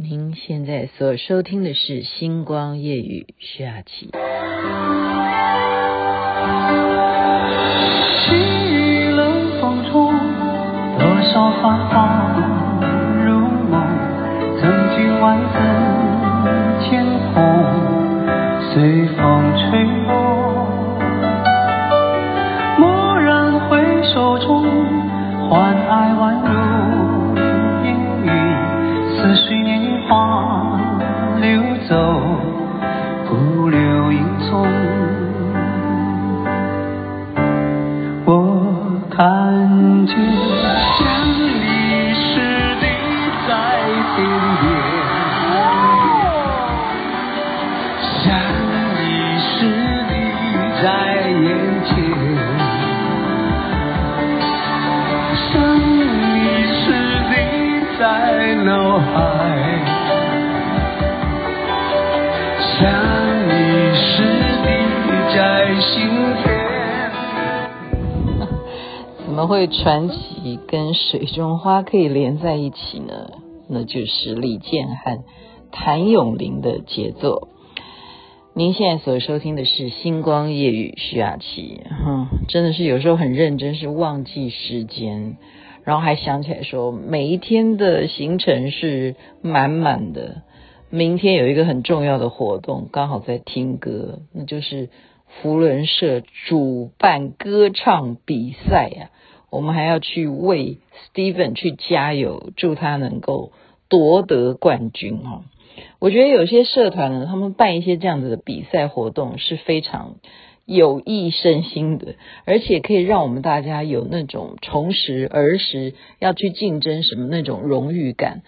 您现在所收听的是《星光夜雨》下集。怎么会传奇跟水中花可以连在一起呢？那就是李健和谭咏麟的杰作。您现在所收听的是《星光夜雨》，徐雅琪。哼，真的是有时候很认真，是忘记时间，然后还想起来说，每一天的行程是满满的。明天有一个很重要的活动，刚好在听歌，那就是福伦社主办歌唱比赛呀。我们还要去为 Steven 去加油，祝他能够夺得冠军哦。我觉得有些社团呢，他们办一些这样子的比赛活动是非常有益身心的，而且可以让我们大家有那种重拾儿时要去竞争什么那种荣誉感，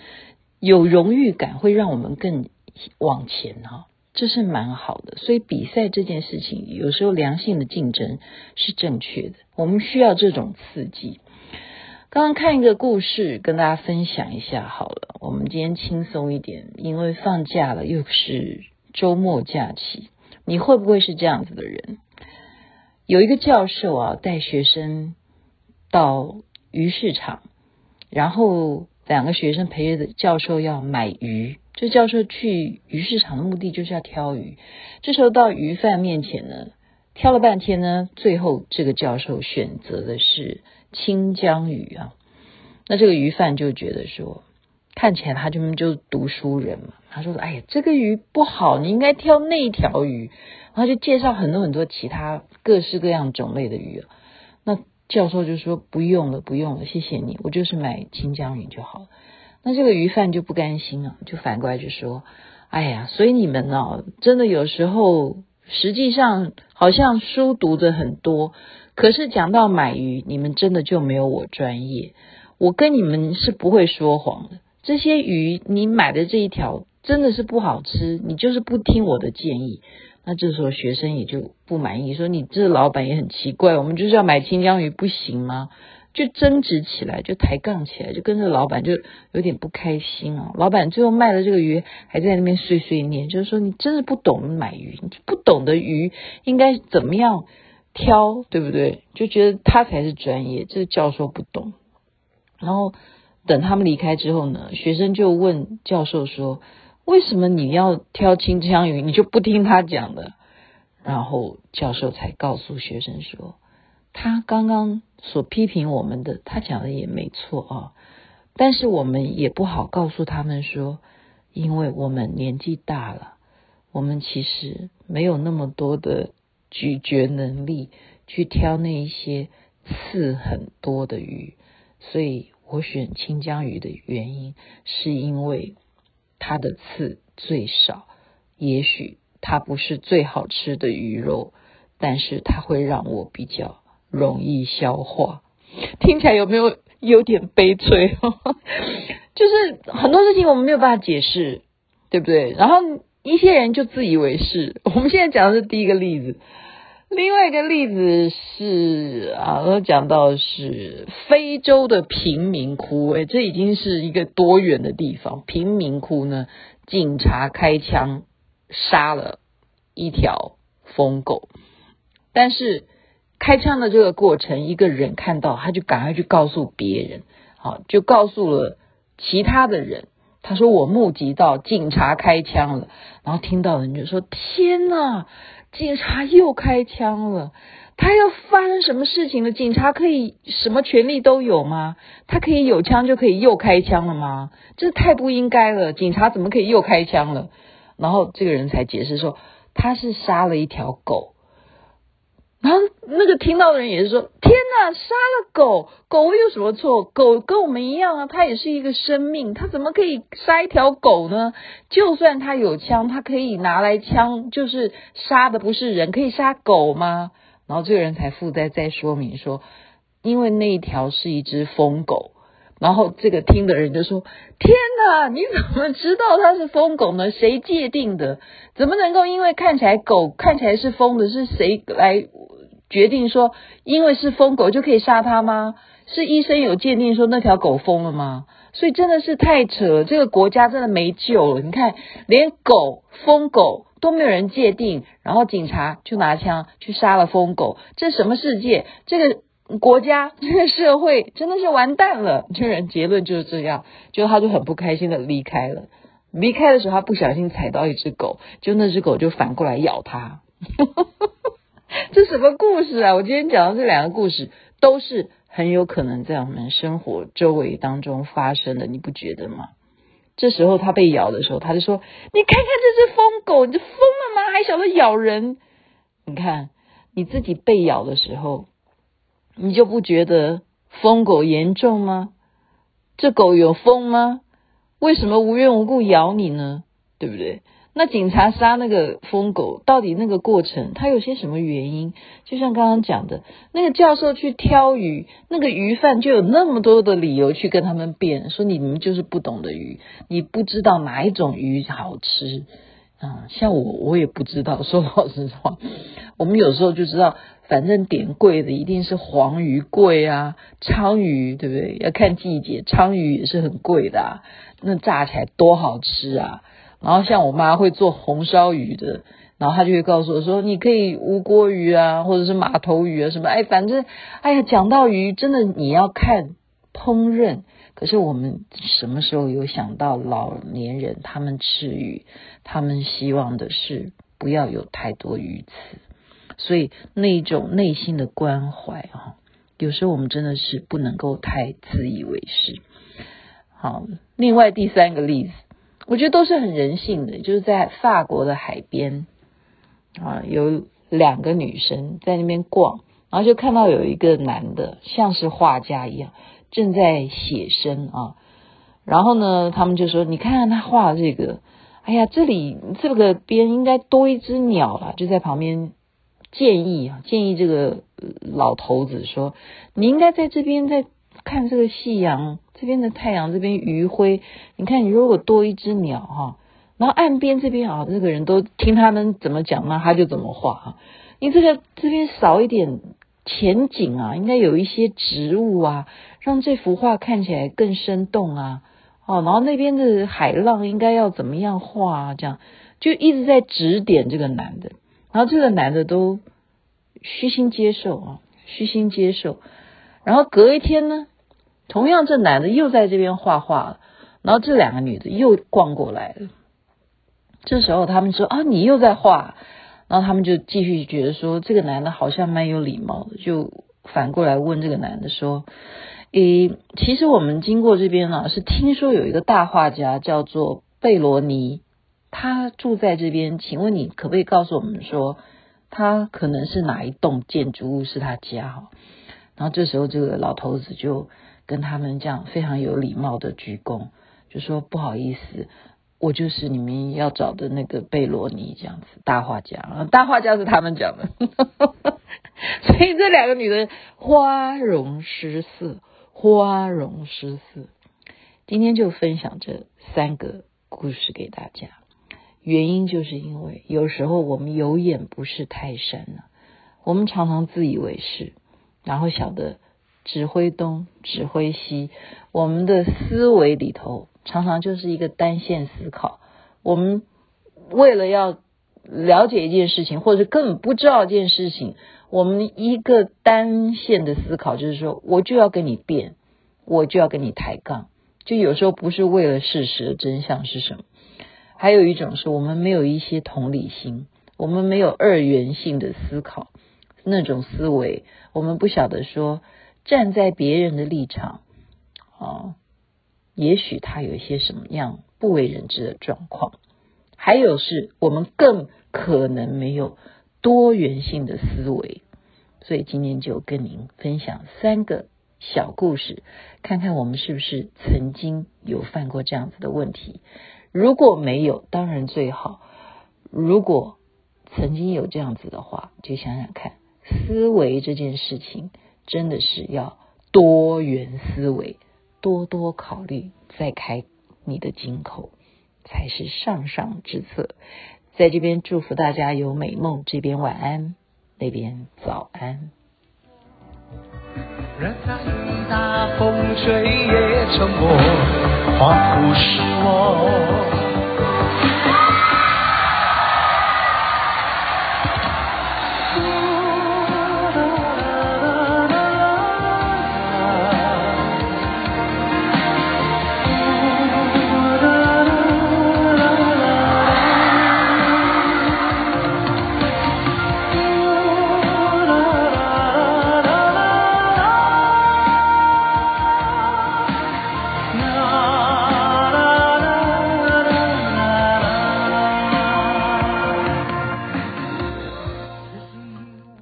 有荣誉感会让我们更往前哈。这是蛮好的，所以比赛这件事情，有时候良性的竞争是正确的。我们需要这种刺激。刚刚看一个故事，跟大家分享一下好了。我们今天轻松一点，因为放假了，又是周末假期。你会不会是这样子的人？有一个教授啊，带学生到鱼市场，然后两个学生陪着教授要买鱼。这教授去鱼市场的目的就是要挑鱼。这时候到鱼贩面前呢，挑了半天呢，最后这个教授选择的是清江鱼啊。那这个鱼贩就觉得说，看起来他就就读书人嘛，他说：“哎呀，这个鱼不好，你应该挑那条鱼。”然后就介绍很多很多其他各式各样种类的鱼。那教授就说：“不用了，不用了，谢谢你，我就是买清江鱼就好了。”那这个鱼贩就不甘心了，就反过来就说：“哎呀，所以你们呢、哦，真的有时候实际上好像书读的很多，可是讲到买鱼，你们真的就没有我专业。我跟你们是不会说谎的。这些鱼你买的这一条真的是不好吃，你就是不听我的建议。那这时候学生也就不满意，说你这老板也很奇怪，我们就是要买清江鱼，不行吗？”就争执起来，就抬杠起来，就跟着老板就有点不开心啊。老板最后卖了这个鱼，还在那边碎碎念，就是说你真是不懂买鱼，你不懂得鱼应该怎么样挑，对不对？就觉得他才是专业，这个教授不懂。然后等他们离开之后呢，学生就问教授说：“为什么你要挑清江鱼？你就不听他讲的？”然后教授才告诉学生说。他刚刚所批评我们的，他讲的也没错啊，但是我们也不好告诉他们说，因为我们年纪大了，我们其实没有那么多的咀嚼能力去挑那一些刺很多的鱼，所以我选清江鱼的原因是因为它的刺最少，也许它不是最好吃的鱼肉，但是它会让我比较。容易消化，听起来有没有有点悲催？就是很多事情我们没有办法解释，对不对？然后一些人就自以为是。我们现在讲的是第一个例子，另外一个例子是啊，我讲到是非洲的贫民窟，诶，这已经是一个多远的地方？贫民窟呢，警察开枪杀了一条疯狗，但是。开枪的这个过程，一个人看到，他就赶快去告诉别人，好，就告诉了其他的人，他说我目击到警察开枪了，然后听到人就说：天哪，警察又开枪了！他要发生什么事情了？警察可以什么权利都有吗？他可以有枪就可以又开枪了吗？这太不应该了！警察怎么可以又开枪了？然后这个人才解释说，他是杀了一条狗。然后那个听到的人也是说：天哪，杀了狗，狗有什么错？狗跟我们一样啊，它也是一个生命，它怎么可以杀一条狗呢？就算它有枪，它可以拿来枪，就是杀的不是人，可以杀狗吗？然后这个人才附带再说明说，因为那一条是一只疯狗。然后这个听的人就说：“天哪，你怎么知道它是疯狗呢？谁界定的？怎么能够因为看起来狗看起来是疯的，是谁来决定说因为是疯狗就可以杀它吗？是医生有鉴定说那条狗疯了吗？所以真的是太扯了，这个国家真的没救了。你看，连狗疯狗都没有人界定，然后警察就拿枪去杀了疯狗，这什么世界？这个。”国家这个社会真的是完蛋了，这人结论就是这样，就他就很不开心的离开了。离开的时候，他不小心踩到一只狗，就那只狗就反过来咬他。这什么故事啊？我今天讲的这两个故事都是很有可能在我们生活周围当中发生的，你不觉得吗？这时候他被咬的时候，他就说：“你看看这只疯狗，你疯了吗？还晓得咬人？你看你自己被咬的时候。”你就不觉得疯狗严重吗？这狗有疯吗？为什么无缘无故咬你呢？对不对？那警察杀那个疯狗，到底那个过程他有些什么原因？就像刚刚讲的，那个教授去挑鱼，那个鱼贩就有那么多的理由去跟他们辩，说你们就是不懂得鱼，你不知道哪一种鱼好吃。啊、像我，我也不知道。说老实话，我们有时候就知道。反正点贵的一定是黄鱼贵啊，鲳鱼对不对？要看季节，鲳鱼也是很贵的啊。那炸起来多好吃啊！然后像我妈会做红烧鱼的，然后她就会告诉我说：“你可以吴郭鱼啊，或者是马头鱼啊什么。”哎，反正哎呀，讲到鱼，真的你要看烹饪。可是我们什么时候有想到老年人他们吃鱼，他们希望的是不要有太多鱼刺。所以那种内心的关怀啊，有时候我们真的是不能够太自以为是。好，另外第三个例子，我觉得都是很人性的，就是在法国的海边啊，有两个女生在那边逛，然后就看到有一个男的像是画家一样正在写生啊，然后呢，他们就说：“你看看他画这个，哎呀，这里这个边应该多一只鸟了，就在旁边。”建议啊，建议这个老头子说：“你应该在这边在看这个夕阳，这边的太阳，这边余晖。你看，你如果多一只鸟哈，然后岸边这边啊，这个人都听他们怎么讲，那他就怎么画哈。你这个这边少一点前景啊，应该有一些植物啊，让这幅画看起来更生动啊。哦，然后那边的海浪应该要怎么样画啊？这样就一直在指点这个男的。”然后这个男的都虚心接受啊，虚心接受。然后隔一天呢，同样这男的又在这边画画了。然后这两个女的又逛过来了。这时候他们说啊，你又在画。然后他们就继续觉得说，这个男的好像蛮有礼貌的，就反过来问这个男的说：“诶，其实我们经过这边呢，是听说有一个大画家叫做贝罗尼。”他住在这边，请问你可不可以告诉我们说，他可能是哪一栋建筑物是他家哈？然后这时候这个老头子就跟他们这样非常有礼貌的鞠躬，就说不好意思，我就是你们要找的那个贝罗尼这样子大画家，大画家是他们讲的，所以这两个女的花容失色，花容失色。今天就分享这三个故事给大家。原因就是因为有时候我们有眼不识泰山呢，我们常常自以为是，然后晓得指挥东指挥西，我们的思维里头常常就是一个单线思考。我们为了要了解一件事情，或者根本不知道一件事情，我们一个单线的思考就是说，我就要跟你辩，我就要跟你抬杠，就有时候不是为了事实的真相是什么，还有一种是我们没有一些同理心，我们没有二元性的思考，那种思维，我们不晓得说站在别人的立场，啊，也许他有一些什么样不为人知的状况，还有是我们更可能没有多元性的思维，所以今天就跟您分享三个。小故事，看看我们是不是曾经有犯过这样子的问题。如果没有，当然最好；如果曾经有这样子的话，就想想看，思维这件事情真的是要多元思维，多多考虑，再开你的金口才是上上之策。在这边祝福大家有美梦，这边晚安，那边早安。热带雨打风吹也沉默，仿佛是我。